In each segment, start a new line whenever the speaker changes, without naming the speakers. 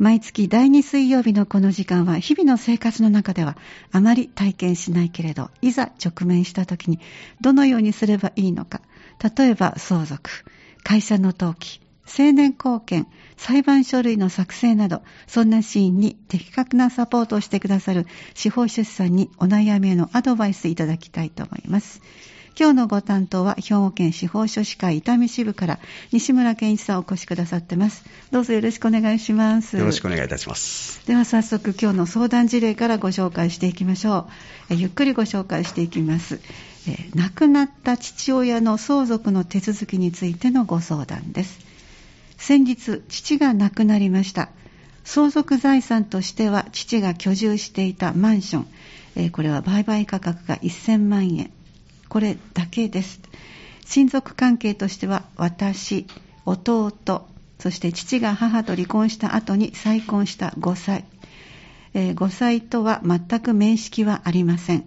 毎月第2水曜日のこの時間は日々の生活の中ではあまり体験しないけれど、いざ直面した時にどのようにすればいいのか。例えば相続、会社の登記、青年貢献、裁判書類の作成など、そんなシーンに的確なサポートをしてくださる司法書士さんにお悩みへのアドバイスいただきたいと思います。今日のご担当は兵庫県司法書士会伊丹支部から西村健一さんお越しくださってます。どうぞよろしくお願いします。
よろしくお願いいたします。
では早速今日の相談事例からご紹介していきましょう。えゆっくりご紹介していきます。え亡くなった父親の相続の手続きについてのご相談です。先日、父が亡くなりました。相続財産としては父が居住していたマンション、えこれは売買価格が1000万円。これだけです。親族関係としては私、弟、そして父が母と離婚した後に再婚した5歳。えー、5歳とは全く面識はありません。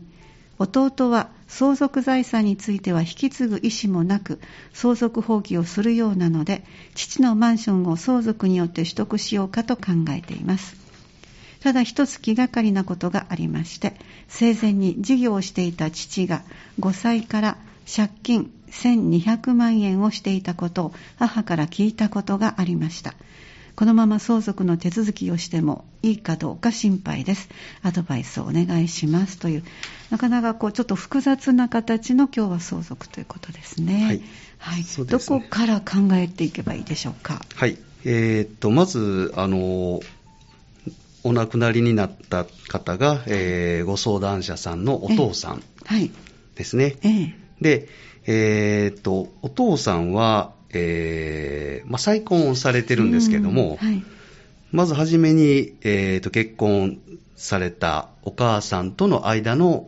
弟は相続財産については引き継ぐ意思もなく相続放棄をするようなので父のマンションを相続によって取得しようかと考えていますただ一つ気がかりなことがありまして、生前に事業をしていた父が5歳から借金1200万円をしていたことを母から聞いたことがありました。このまま相続の手続きをしてもいいかどうか心配です。アドバイスをお願いしますという、なかなかこうちょっと複雑な形の今日は相続ということですね。はい。はい、ね、どこから考えていけばいいでしょうか？
はい。えー、っと、まず、あの、お亡くなりになった方が、えー、ご相談者さんのお父さんですね。ええ、で、えー、っと、お父さんは、えー、まあ、再婚をされてるんですけども、はい、まずはじめに、えー、と結婚されたお母さんとの間の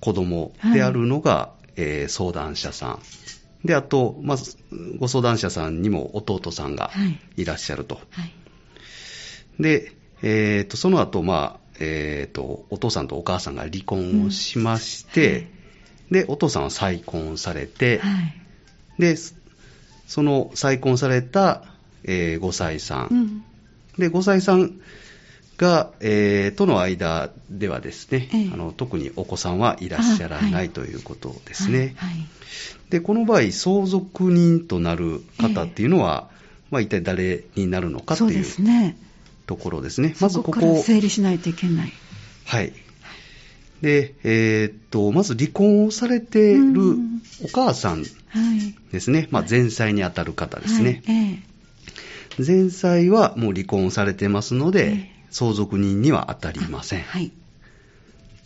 子供であるのが、はい、えー、相談者さん。で、あと、まず、ご相談者さんにも弟さんがいらっしゃると。はい、で、えー、とその後、まあえーと、お父さんとお母さんが離婚をしまして、うんはい、でお父さんは再婚されて、はい、でその再婚された、えー、5歳さん、うん、で5歳さんが、えー、との間ではですね、えー、あの特にお子さんはいらっしゃらない、はい、ということですね、でこの場合相続人となる方っていうのは、えー、まあ、一体誰になるのかという。ところですね。
まずここ。こ整理しないといけない。
はい。で、えー、っと、まず離婚をされているお母さんですね。はい、まあ、前妻にあたる方ですね。はいえー、前妻はもう離婚されてますので、えー、相続人には当たりません。はい、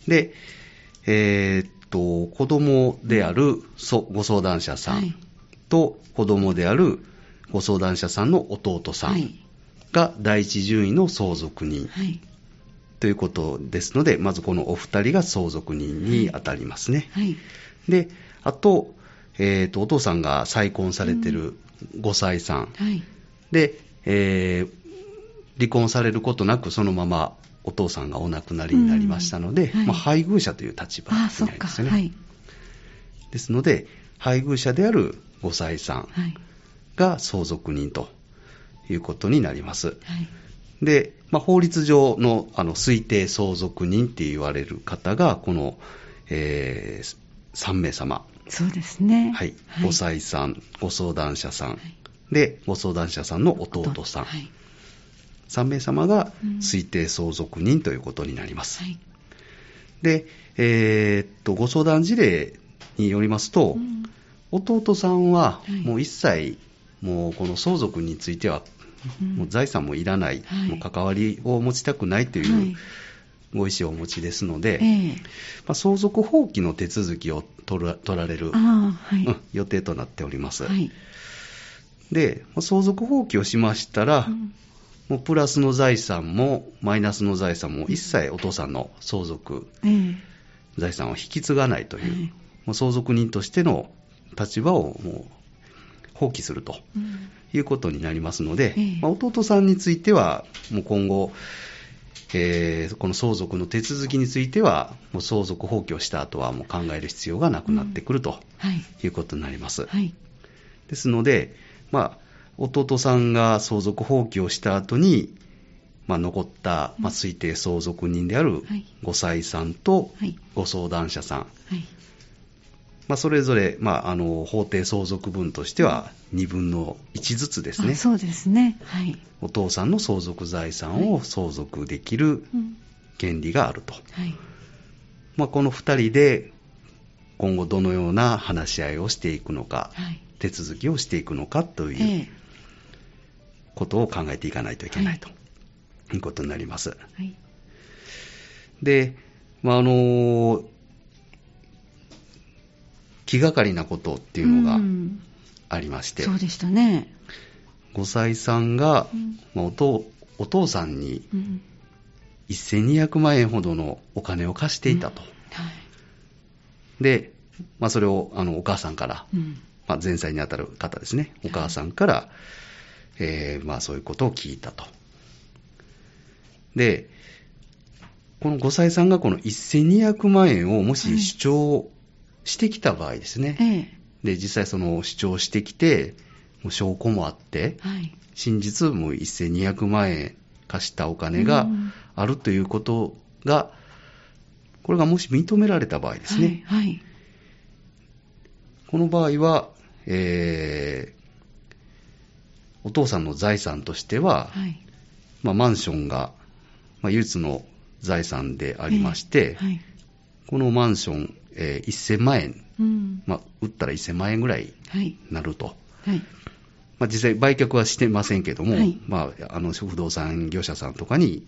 で、えー、っと、子供であるご相談者さんと子供であるご相談者さんの弟さんが第一順位の相続人、はい、ということですので、まずこのお二人が相続人に当たりますね。はい、で、あと、えーと、お父さんが再婚されてる5歳さん、はい、で、えー、離婚されることなくそのままお父さんがお亡くなりになりましたので、はい、まあ、配偶者という立場になりますね。はい、ですので、配偶者である5歳さんが相続人ということになります。はい、で、まあ、法律上のあの推定相続人って言われる方が、この、えー、3名様。
そうですね。
はい。5歳さん、ご相談者さん、で、ご相談者さんの弟さん。はい、3名様が推定相続人ということになります。はい、で、えー、っと、ご相談事例によりますと、うん、弟さんはもう一切、もうこの相続についてはもう財産もいらない、はい、もう関わりを持ちたくないというご意思をお持ちですので、まあ、相続放棄の手続きを取ら取られる、はい。うん、予定となっております。はい、で、相続放棄をしましたら、うん、もうプラスの財産もマイナスの財産も一切お父さんの相続、財産を引き継がないという、もう相続人としての立場をもう放棄するということになりますので、まあ、弟さんについては、もう今後、えー、この相続の手続きについては、もう相続放棄をした後はもう考える必要がなくなってくるとい。うことになります。はい、ですので、まあ、弟さんが相続放棄をした後に、まあ、残った、まあ、推定相続人であるご妻さんとご相談者さん、はいまあ、それぞれ、まあ、あの法定相続分としては2分の1ずつですね、
そうですね、はい、
お父さんの相続財産を相続できる権利があると、はい。まあ、この2人で今後どのような話し合いをしていくのか、はい、手続きをしていくのかということを考えていかないといけないとい。うことになります。はい、で、まあ、あの気がかりなことっていうのがありまして、
そうでしたね。
5歳さんが、まあ、お父お父さんに1200万円ほどのお金を貸していたと。はい、で、まあ、それをあのお母さんから、まあ、前妻にあたる方ですね、お母さんから、えー、まあ、そういうことを聞いたと。で、この5歳さんがこの1200万円をもし主張してきた場合ですね。ええ、で、実際その主張してきて、もう証拠もあって、はい、真実もう1200万円貸したお金があるということが、これがもし認められた場合ですね。はい、はい、この場合は、えー、お父さんの財産としては、はい、まあ、マンションが、まあ、唯一の財産でありまして、はい、このマンション、えー、1000万円、うん、まあ、売ったら1000万円ぐらいになると。はいはい、まあ、実際売却はしてませんけども、はい、まあ、あの不動産業者さんとかに、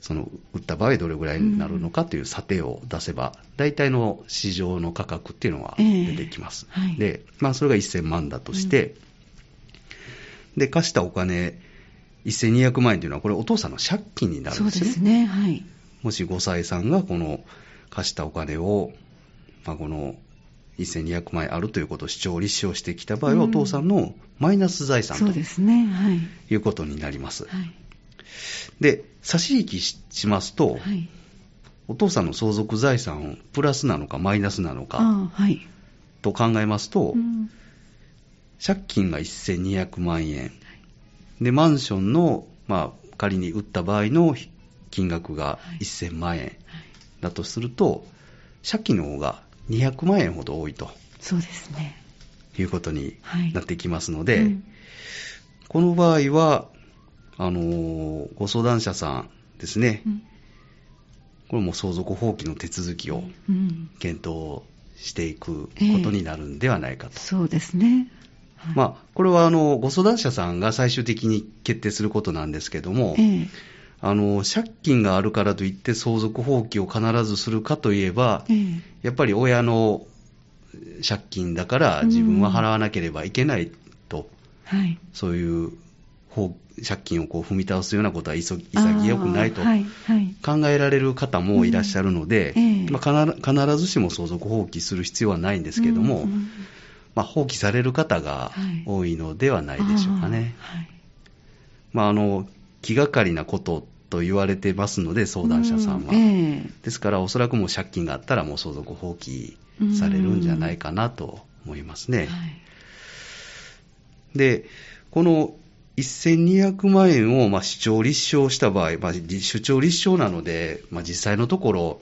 その売った場合どれぐらいになるのかという査定を出せば、大体の市場の価格っていうのは出てきます。えーはい、で、まあ、それが1000万だとして、うん、で、貸したお金、1200万円というのは、これ、お父さんの借金になるんですね。そうですね。はい。もし5歳さんがこの貸したお金を、まあ、この1200万円あるということを主張、立証してきた場合は、お父さんのマイナス財産と、ね。はい、いうことになります。はい、で、差し引きしますと、はい、お父さんの相続財産、プラスなのかマイナスなのか、はい、と考えますと、うん、借金が1200万円、で、マンションの、まあ、仮に売った場合の金額が1000万円だとすると、借金の方が200万円ほど多いと。
そうですね。
いうことになってきますので、はいうん、この場合は、あのご相談者さんですね、うん、これも相続放棄の手続きを検討していくことになるんではないかと。えー、
そうですね。
はい、まあ、これはあのご相談者さんが最終的に決定することなんですけども、えー、あの借金があるからといって相続放棄を必ずするかといえば、えー、やっぱり親の借金だから自分は払わなければいけないと、うん、はい、そういう借金をこう踏み倒すようなことは潔くないと考えられる方もいらっしゃるので、ま必ずしも相続放棄する必要はないんですけども、うん、まあ、放棄される方が多いのではないでしょうかね。はい、まあ、あの気がかりなことと言われてますので、相談者さんは。ですから、おそらくもう借金があったら、もう相続放棄されるんじゃないかなと思いますね。はい、で、この1200万円をまあ主張立証した場合、まあ、主張立証なので、まあ、実際のところ、はい、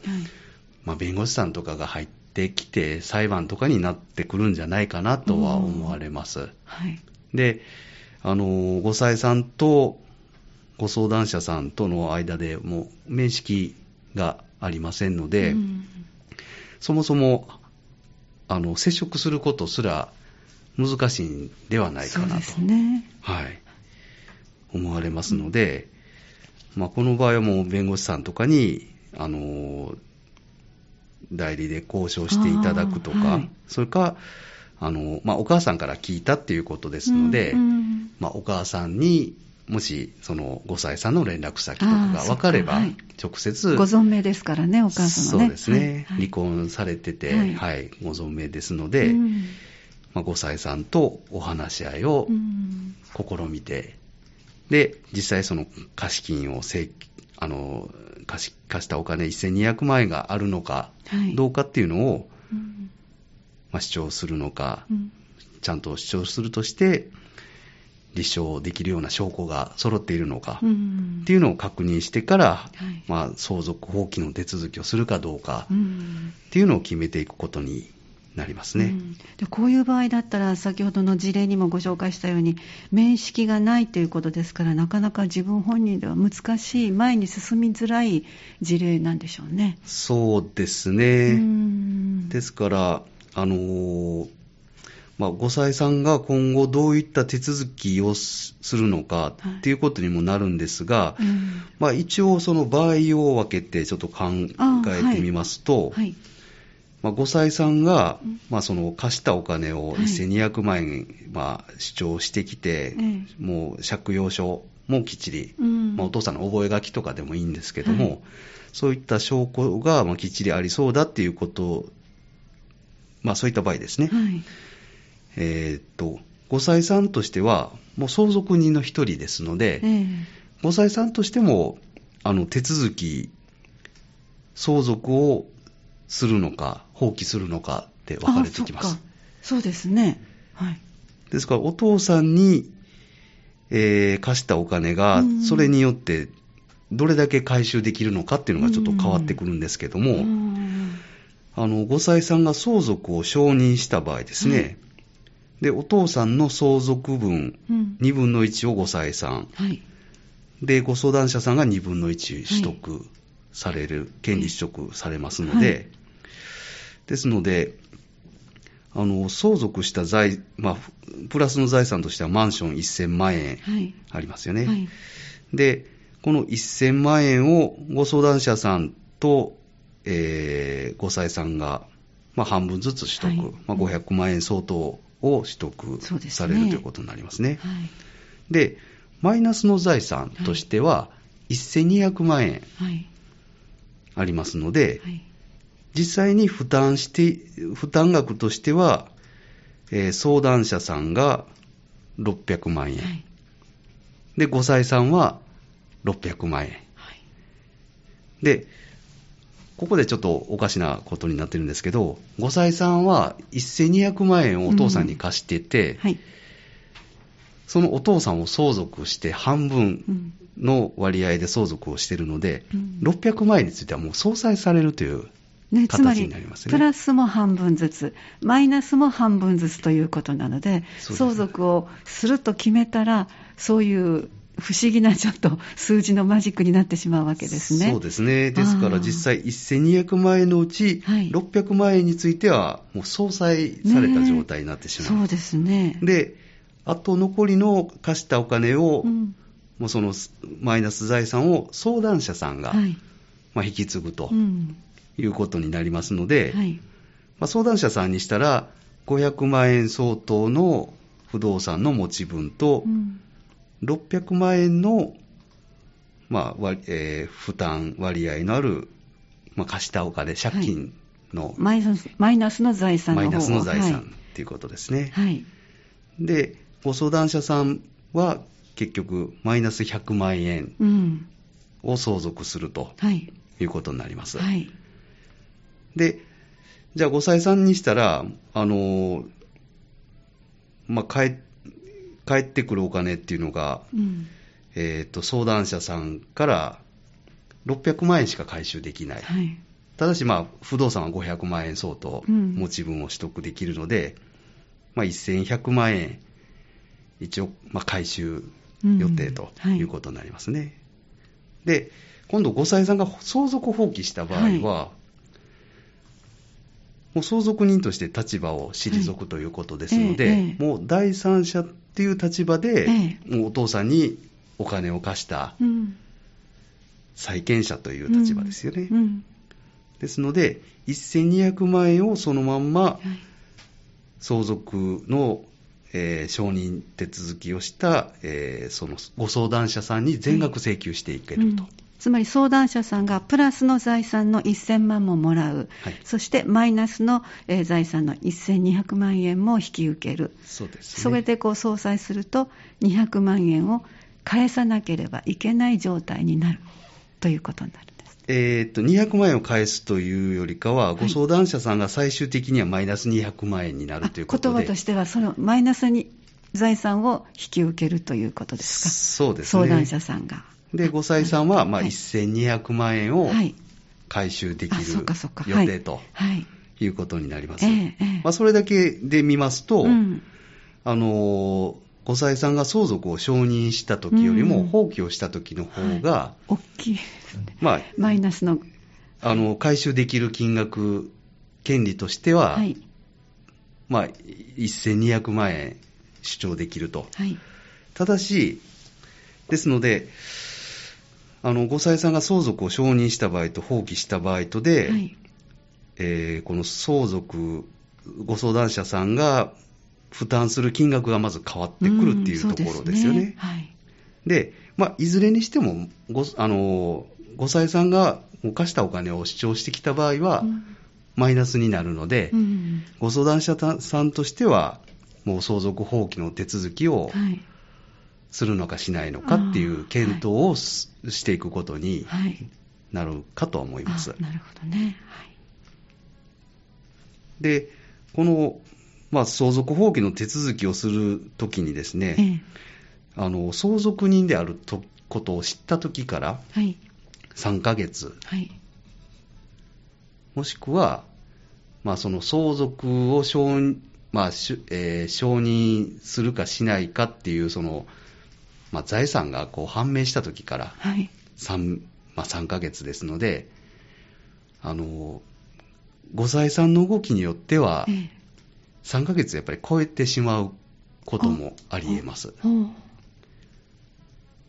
まあ、弁護士さんとかが入ってきて、裁判とかになってくるんじゃないかなとは思われます。はい、で、あの、5歳さんとご相談者さんとの間でもう面識がありませんので、うん、そもそもあの接触することすら難しいんではないかなと、ね、はい、思われますので、うん、まあ、この場合はもう弁護士さんとかにあの代理で交渉していただくとか、はい、それかあの、まあ、お母さんから聞いたっていうことですので、うんうん、まあ、お母さんにもし、その5歳さんの連絡先とかが分かれば、直接、
ご存命ですからね、お母様
ね。そうですね、はい離婚されてて、はい、はい、ご存命ですので、うん、まあ、5歳さんとお話し合いを試みて、うん、で、実際その貸金をあの貸し貸したお金1200万円があるのか、どうかっていうのを、まあ、主張するのか、ちゃんと主張するとして、立証できるような証拠が揃っているのか、っていうのを確認してから、はい、まあ、相続放棄の手続きをするかどうか、っていうのを決めていくことになりますね、うん、
でこういう場合だったら先ほどの事例にもご紹介したように面識がないということですからなかなか自分本人では難しい前に進みづらい事例なんでしょうね。
そうですね。ですからあのまあ、ご妻さんが今後どういった手続きをするのかっていうことにもなるんですが、はいうん、まあ、一応その場合を分けてちょっと考えてみますと、はいはい。まあ、5歳さん。が、まあ、その貸したお金を1200万円、まあ、主張してきて、もう借用書もきっちり、まあ、お父さんの覚書とかでもいいんですけども、そういった証拠が、まあ、きっちりありそうだっていうこと、まあ、そういった場合ですね。えー、っと、5歳さんとしては、もう相続人の一人ですので、5歳さんとしても、あの、手続き、相続をするのか、放棄するのかって分かれてきます。
そうですね。はい。
ですから、お父さんに、えー、貸したお金が、それによってどれだけ回収できるのかっていうのがちょっと変わってくるんですけども、あの、5歳さんが相続を承認した場合ですね、はい、で、お父さんの相続分、うん、2分の1を5歳さん、はい、で、ご相談者さんが2分の1取得される、権利取得されますので、ですので、あの相続した財、まあ、プラスの財産としてはマンション1000万円ありますよね。はい。はい、で、この1000万円をご相談者さんと、えー、ご妻さんが、まあ、半分ずつ取得、はい、まあ、500万円相当を取得される、ね、ということになりますね。で、マイナスの財産としては、1200万円ありますので、実際に負担して、負担額としては、えー、相談者さんが600万円。はい、で、5歳さんは600万円。はい、で、ここでちょっとおかしなことになってるんですけど、5歳さんは1200万円をお父さんに貸してて、うん。はい、そのお父さんを相続して半分の割合で相続をしてるので、うん、600万円についてはもう相殺されるというね、つまり、
プラスも半分ずつ、マイナスも半分ずつということなので、で相続をすると決めたら、そういう不思議なちょっと数字のマジックになってしまうわけですね。
そうですね。ですから実際1200万円のうち600万円についてはもう相殺された状態になってしまう。
ね、そうですね。
で、あと残りの貸したお金を、うん、もうそのマイナス財産を相談者さんが、はい、まあ、引き継ぐと。うんいうことになりますので、はい、まあ、相談者さんにしたら、500万円相当の不動産の持ち分と、うん、600万円の、まあえー、負担割合のある、まあ、貸したお金、借金の、はい、
マイナス、マイナスの財産の
マイナスの財産、はい、ということですね。はい、で、ご相談者さんは結局、マイナス100万円を相続するとい。うことになります。はい。で、じゃあ5歳さんにしたら、あの、まあ、帰帰ってくるお金っていうのが、うん、えっ、ー、と、相談者さんから600万円しか回収できない。はい、ただし、まあ、不動産は500万円相当持ち分を取得できるので、うん、まあ、1100万円、一応、まあ、回収予定とい。うことになりますね。うんはい、で、今度5歳さんが相続放棄した場合は、はい。もう相続人として立場を退くということですので、はいええ、もう第三者っていう立場で、え、もうお父さんにお金を貸した債権者という立場ですよね。ですので、1200万円をそのまんま相続の、えー、承認手続きをした、えー、そのご相談者さんに全額請求していけると。うん
つまり相談者さんがプラスの財産の1000万ももらう、はい、そしてマイナスの、えー、財産の1200万円も引き受ける、
そうです、
ね、それでこう相殺すると、200万円を返さなければいけない状態になるということになる。
えー、っと200万円を返すというよりかは、ご相談者さんが最終的にはマイナス200万円になるということで、
言葉としては、そのマイナスに財産を引き受けるということですか？
そうですね。
相談者さんが。
で、5歳さんは、まあ、1200万円を回収できる予定とい。うことになります。まあ、それだけで見ますと、うん、あの、5歳さんが相続を承認した時よりも放棄をした時の方が、は
い、大きいですね。まあ、マイナスの。
あの、回収できる金額、権利としては、はい、まあ、1200万円主張できると。はい、ただし、ですので、あの、5歳さんが相続を承認した場合と放棄した場合とで、はい、えー、この相続、ご相談者さんが負担する金額がまず変わってくるっていうところですよね。はい、で、まあ、いずれにしてもご、あの、5歳さんが犯したお金を主張してきた場合は、マイナスになるので、うん、ご相談者さんとしては、もう相続放棄の手続きをするのかしないのかっていう検討をしていくことになるかと思います。
なるほどね。はい、
で、このまあ、相続放棄の手続きをするときにですね、ええ、あの相続人であるとことを知ったときから3ヶ月、はい、もしくは、まあ、その相続を承,、まあえー、承認するかしないかっていうその、まあ、財産がこう判明したときから 3,、まあ、3ヶ月ですので、あのご財産の動きによっては、ええ。3ヶ月やっぱり超えてしまうこともあり得ます。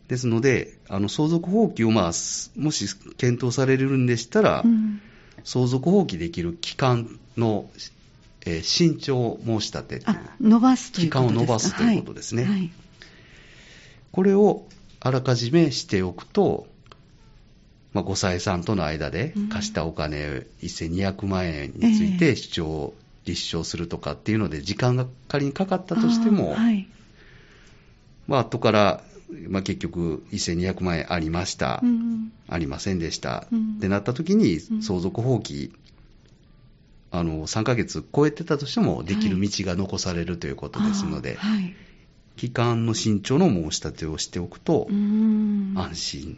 ですので、あの相続放棄を、まあ、もし検討されるんでしたら、うん、相続放棄できる期間の、えー、慎重申し立て
伸ばすという
期間を伸ばすということですね。はい。はい、これをあらかじめしておくと、まあ、5歳さんとの間で貸したお金1200万円について主張立証するとかっていうので、時間が仮にかかったとしても、はい、まあ、後から、まあ、結局、1200万円ありました、うん、ありませんでした、うん、ってなった時に、相続放棄、あの、3ヶ月超えてたとしても、できる道が残されるということですので、はい、期間の慎重の申し立てをしておくと、安心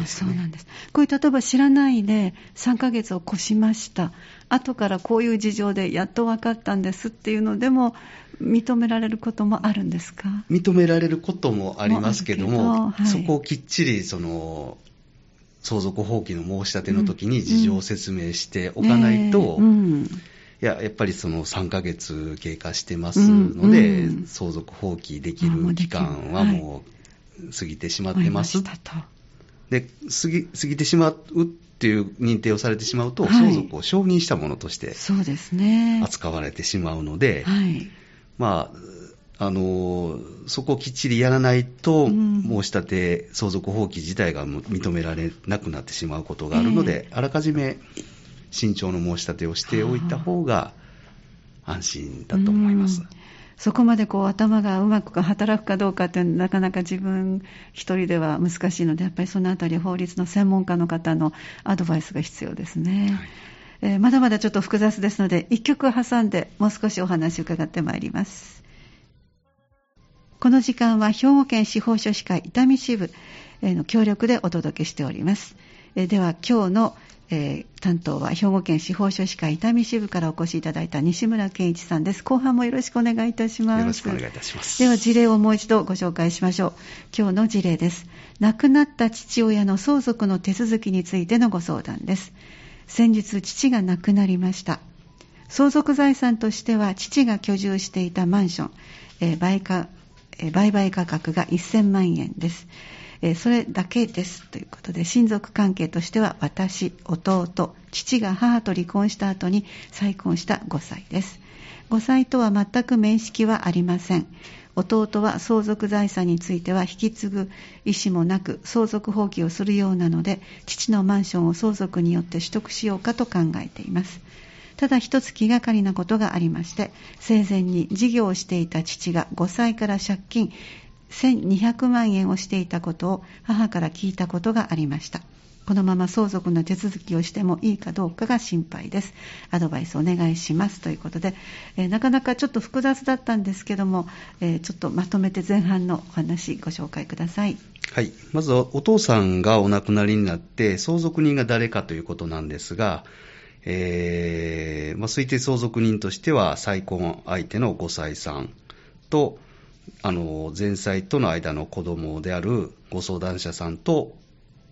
ですね。そうなんです。
こういう例えば知らないで3ヶ月を越しました。後からこういう事情でやっと分かったんですっていうのでも、認められることもあるんですか？
認められることもありますけども、はい、そこをきっちりその相続放棄の申し立ての時に事情を説明しておかないと、うんうんいや、やっぱりその3ヶ月経過してますので、うんうん、相続放棄できる期間はもう過ぎてしまってます。はい、で過ぎ、過ぎてしまうっていう認定をされてしまうと、はい、相続を承認したものとして扱われてしまうので、はい、まあ、あのそこをきっちりやらないと、申し立て、相続放棄自体が認められなくなってしまうことがあるので、えー、あらかじめ慎重の申し立てをしておいた方が安心だと思います。
そこまでこう頭がうまく働くかどうかっていうのはなかなか自分一人では難しいので、やっぱりそのあたり法律の専門家の方のアドバイスが必要ですね。はいえー、まだまだちょっと複雑ですので、一曲挟んでもう少しお話を伺ってまいります。この時間は兵庫県司法書士会伊丹支部の協力でお届けしております。では今日のえー、担当は兵庫県司法書士会伊丹支部からお越しいただいた西村健一さんです。後半もよろしくお願いいたします。
よろしくお願いいたします。
では事例をもう一度ご紹介しましょう。今日の事例です。亡くなった父親の相続の手続きについてのご相談です。先日父が亡くなりました。相続財産としては父が居住していたマンション、えー、売買価格が1000万円です。えー、それだけですということで親族関係としては私弟父が母と離婚した後に再婚した5歳です。5歳とは全く面識はありません。弟は相続財産については引き継ぐ意思もなく相続放棄をするようなので父のマンションを相続によって取得しようかと考えています。ただ一つ気がかりなことがありまして生前に事業をしていた父が5歳から借金1200万円をしていたことを母から聞いたことがありました。このまま相続の手続きをしてもいいかどうかが心配です。アドバイスお願いしますということで、えー、なかなかちょっと複雑だったんですけども、えー、ちょっとまとめて前半のお話ご紹介ください。
はい。まずお父さんがお亡くなりになって相続人が誰かということなんですが、えーまあ、推定相続人としては再婚相手の5歳さんとあの前妻との間の子供であるご相談者さんと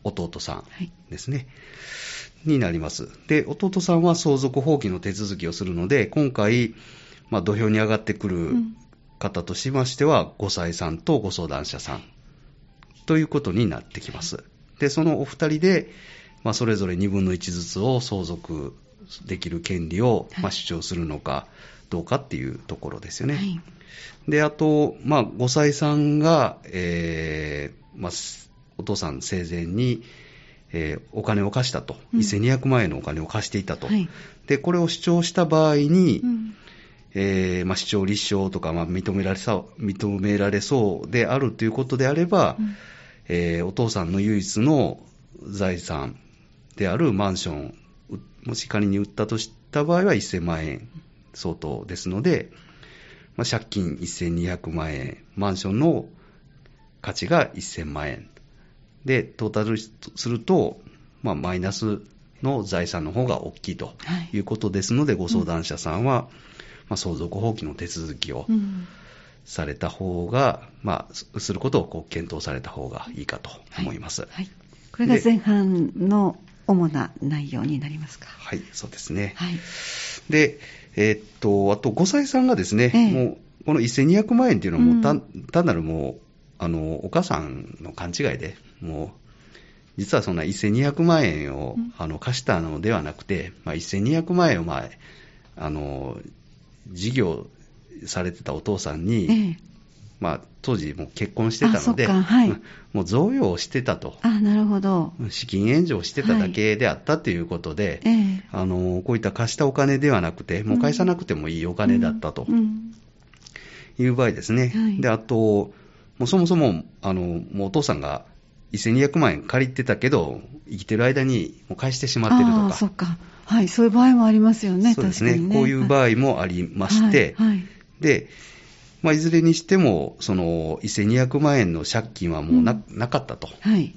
弟さんですね、はい、になります。で、弟さんは相続放棄の手続きをするので、今回、まあ、土俵に上がってくる方としましては、5歳さんとご相談者さんということになってきます。で、そのお二人で、まあ、それぞれ2分の1ずつを相続できる権利を、まあ、主張するのかどうかっていうところですよね。はい、で、あと、まあ、5歳さんが、えーまあ、お父さん生前に、えー、お金を貸したと、うん、1200万円のお金を貸していたと、はい、でこれを主張した場合に、うん、えー、まあ、主張立証とか、まあ、認められそう認められそうであるということであれば、うん、えー、お父さんの唯一の財産であるマンション、もし仮に売ったとした場合は1000万円相当ですので、まあ、借金1200万円、マンションの価値が1000万円で、トータルすると、まあ、マイナスの財産の方が大きいということですので、はい、ご相談者さんは、まあ、相続放棄の手続きをされた方が、まあ、することをこう検討された方がいいかと思います。はい、はい、
これが前半の主な内容になりますか。
はい、そうですね。はい、で、えー、っと、あと、5歳さんがですね、えー、もう、この1200万円っていうのはもう単、うん、単なるもう、あの、お母さんの勘違いで、もう、実はそんな1200万円を、あの貸したのではなくて、まあ、1200万円を、まあ、あの事業されてたお父さんに、ええ、まあ、当時もう結婚してたので、はい、もう贈与をしてたと。
あなるほど。
資金援助をしてただけであったということで、はいえ、あのこういった貸したお金ではなくて、もう返さなくてもいいお金だったと、いう場合ですね。はい、で、あと、もうそもそも、あの、もうお父さんが1200万円借りてたけど、生きてる間にもう返してしまってるとか。
そっか。はい、そういう場合もありますよね、
そうですね。ねこういう場合もありまして、はい、はい、で、まあ、いずれにしても、その1200万円の借金はもうなうん、なかったと。はい。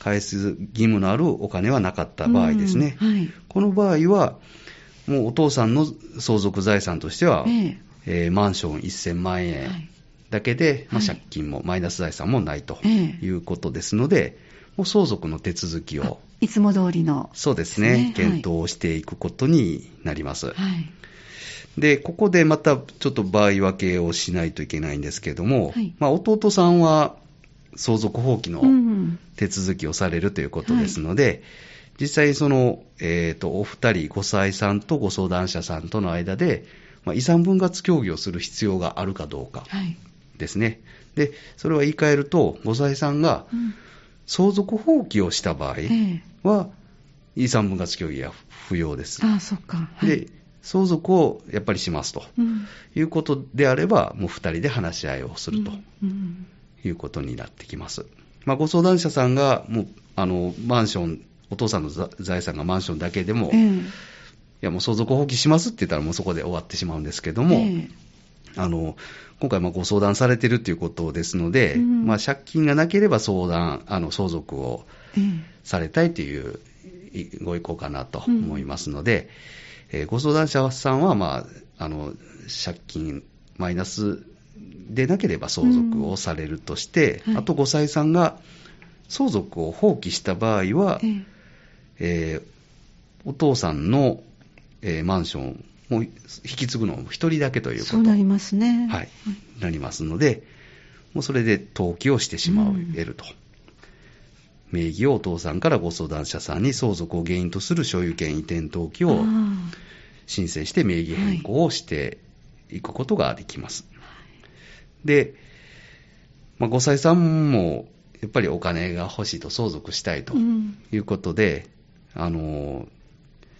返す義務のあるお金はなかった場合ですね。うん、はい。この場合は、もうお父さんの相続財産としては、えー、えー、マンション1000万円、はい。だけで、まあ、借金もマイナス財産もないということですので、もう相続の手続きを、
いつも通りの、
そうですね、検討していくことになります。はい、で、ここでまたちょっと場合分けをしないといけないんですけれども、はい、まあ、弟さんは相続放棄の手続きをされるということですので、はい、実際その、えっ、ー、と、お二人、5歳さんとご相談者さんとの間で、まあ、遺産分割協議をする必要があるかどうか。はいですね。で、それは言い換えると、ご財産が相続放棄をした場合は、遺産分割協議は不要です。
ああ、そっか。
はい、で、相続をやっぱりしますと、うん、いうことであれば、もう2人で話し合いをすると、いうことになってきます。まあ、ご相談者さんが、もう、あの、マンション、お父さんの財産がマンションだけでも、えー、いやもう相続放棄しますって言ったらもうそこで終わってしまうんですけども、えー、あの、今回ご相談されているということですので、うん、まあ、借金がなければ相談、あの相続をされたいというご意向かなと思いますので、うん、えー、ご相談者さんは、まあ、あの借金マイナスでなければ相続をされるとして、うんはい、あと5歳さんが相続を放棄した場合は、えー、お父さんの、えー、マンションもう引き継ぐのも一人だけということ
そうなりますね。
はい。なりますので、もうそれで登記をしてしまえると。うん、名義をお父さんからご相談者さんに相続を原因とする所有権移転登記を申請して名義変更をしていくことができます。はい、で、まあ、5歳さんもやっぱりお金が欲しいと相続したいということで、うん、あの、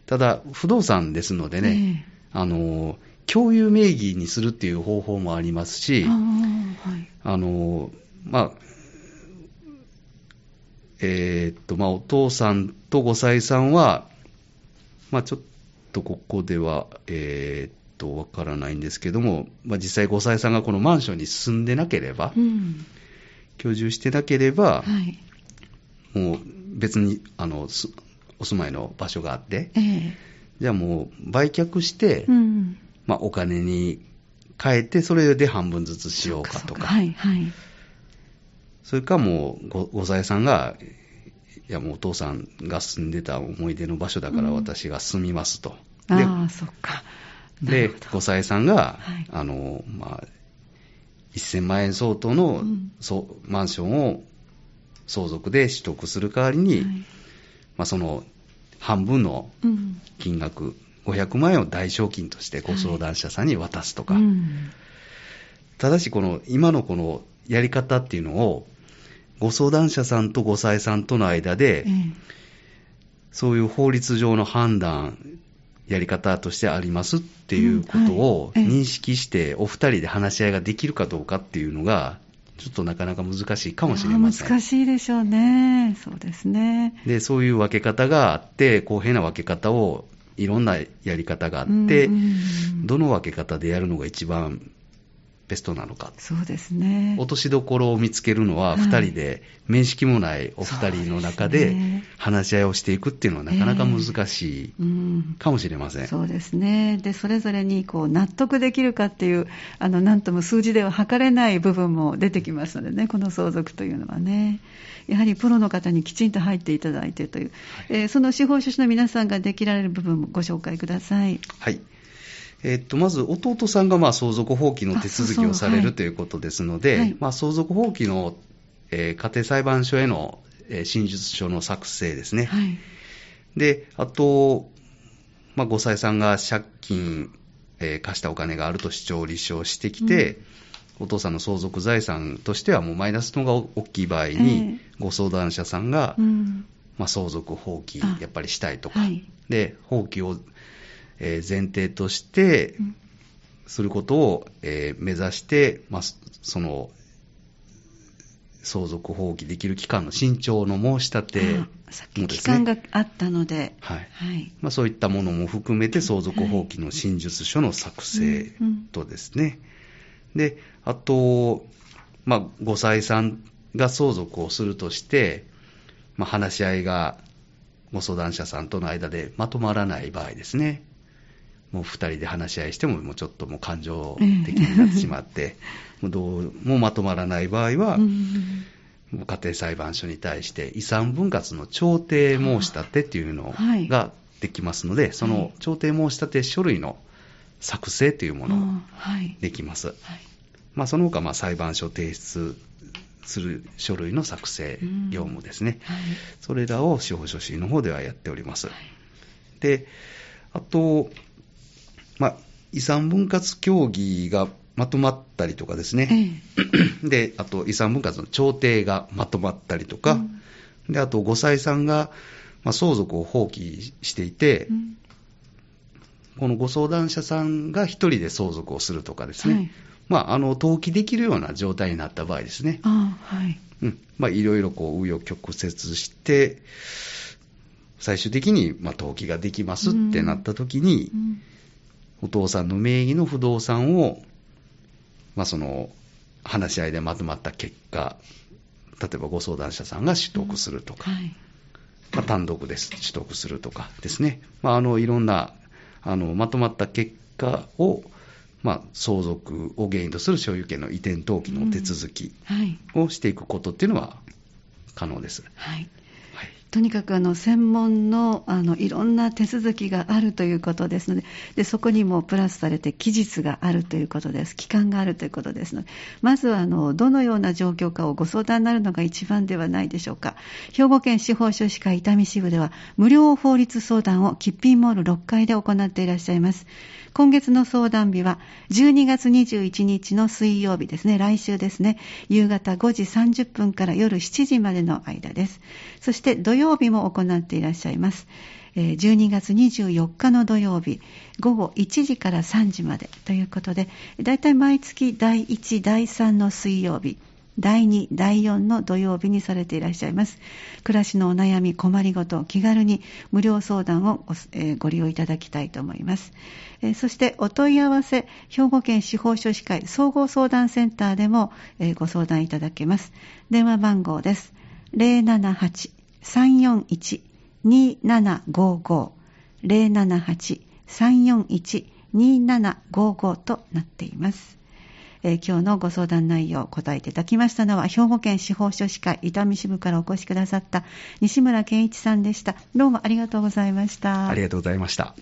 ただ不動産ですのでね、えーあの、共有名義にするっていう方法もありますし、あはい、あの、まあ、えー、っと、まあ、お父さんと5歳さんは、まあ、ちょっとここでは、えー、っと、わからないんですけども、まあ、実際5歳さんがこのマンションに住んでなければ、うん、居住してなければ、はい、もう別に、あの、お住まいの場所があって、えー、じゃあもう売却して、うん、まあ、お金に変えて、それで半分ずつしようかとか。はいはい。それかもうご、ごささんが、いやもうお父さんが住んでた思い出の場所だから私が住みますと。
うん、ああ、そっか。
で、ごささんが、はい、あの、まあ、1000万円相当の、うん、マンションを相続で取得する代わりに、はい、まあ、その半分の金額、うん、500万円を代償金としてご相談者さんに渡すとか、はい。うん、ただしこの今のこのやり方っていうのをご相談者さんとご妻さんとの間で、そういう法律上の判断やり方としてありますっていうことを認識して、お二人で話し合いができるかどうかっていうのが、ちょっとなかなか難しいかもしれません。
難しいでしょうね。そうですね。
で、そういう分け方があって、公平な分け方を、いろんなやり方があって、どの分け方でやるのが一番ベストなのか。
そうですね。
落としどころを見つけるのは、二人で、面識もないお二人の中で話し合いをしていくっていうのはなかなか難しいかもしれません。
そうですね。で、それぞれにこう納得できるかっていう、あの、なんとも数字では測れない部分も出てきますのでね、この相続というのはね。やはりプロの方にきちんと入っていただいてという、はい、えー、その司法書士の皆さんができられる部分もご紹介ください。
はい。えっと、まず弟さんがまあ相続放棄の手続きをされるということですので、はい、まあ、相続放棄の、えー、家庭裁判所への、えー、真実書の作成ですね。はい、で、あと、まあ、5歳さんが借金、えー、貸したお金があると主張、立証してきて、うん、お父さんの相続財産としてはもうマイナスのが大きい場合に、ご相談者さんが、まあ、相続放棄やっぱりしたいとか、はい、で、放棄をえ前提としてすることを、え目指して、まあ、その相続放棄できる期間の慎重の申し立ても
ですね、期間があったので、
はい。はい。まあ、そういったものも含めて相続放棄の真実書の作成とですね、であと、まあ、5歳さんが相続をするとして、まあ、話し合いがご相談者さんとの間でまとまらない場合ですね、もう2人で話し合いしても、もうちょっともう感情的になってしまって、もうどうもまとまらない場合は、家庭裁判所に対して遺産分割の調停申し立てっていうのができますので、その調停申し立て書類の作成というものができます。まあ、その他、まあ、裁判所提出する書類の作成業務ですね。それらを司法書士の方ではやっております。で、あと、まあ、遺産分割協議がまとまったりとかですね、ええ、で、あと遺産分割の調停がまとまったりとか、うん、で、あと5歳さんが、まあ、相続を放棄していて、うん、このご相談者さんが1人で相続をするとかですね、はい、まあ、あの、登記できるような状態になった場合ですね、
あはい。
うん。まあ、いろいろこう、紆余曲折して、最終的に、まあ、登記ができますってなった時に、うんお父さんの名義の不動産を、まあ、その話し合いでまとまった結果、例えばご相談者さんが取得するとか、うんはい、まあ、単独で取得するとかですね、まあ、あのいろんなあのまとまった結果を、まあ、相続を原因とする所有権の移転登記の手続きをしていくことっていうのは可能です。
はいとにかくあの専門のあのいろんな手続きがあるということですのでで、そこにもプラスされて期日があるということです、期間があるということですので、まずはあのどのような状況かをご相談になるのが一番ではないでしょうか。兵庫県司法書士会伊丹支部では、無料法律相談をキッピンモール6階で行っていらっしゃいます。今月の相談日は12月21日の水曜日ですね、来週ですね、夕方5時30分から夜7時までの間です。そして土曜日も行っていらっしゃいます。12月24日の土曜日、午後1時から3時までということで、だいたい毎月第1、第3の水曜日、第2、第4の土曜日にされていらっしゃいます。暮らしのお悩み、困りごと、気軽に無料相談をご,、えー、ご利用いただきたいと思います。えー、そしてお問い合わせ、兵庫県司法書士会総合相談センターでも、えー、ご相談いただけます。電話番号です。078-341-2755 078-341-2755となっています。えー、今日のご相談内容を答えていただきましたのは、兵庫県司法書士会伊丹支部からお越しくださった西村健一さんでした。どうもありがとうございました。
ありがとうございました。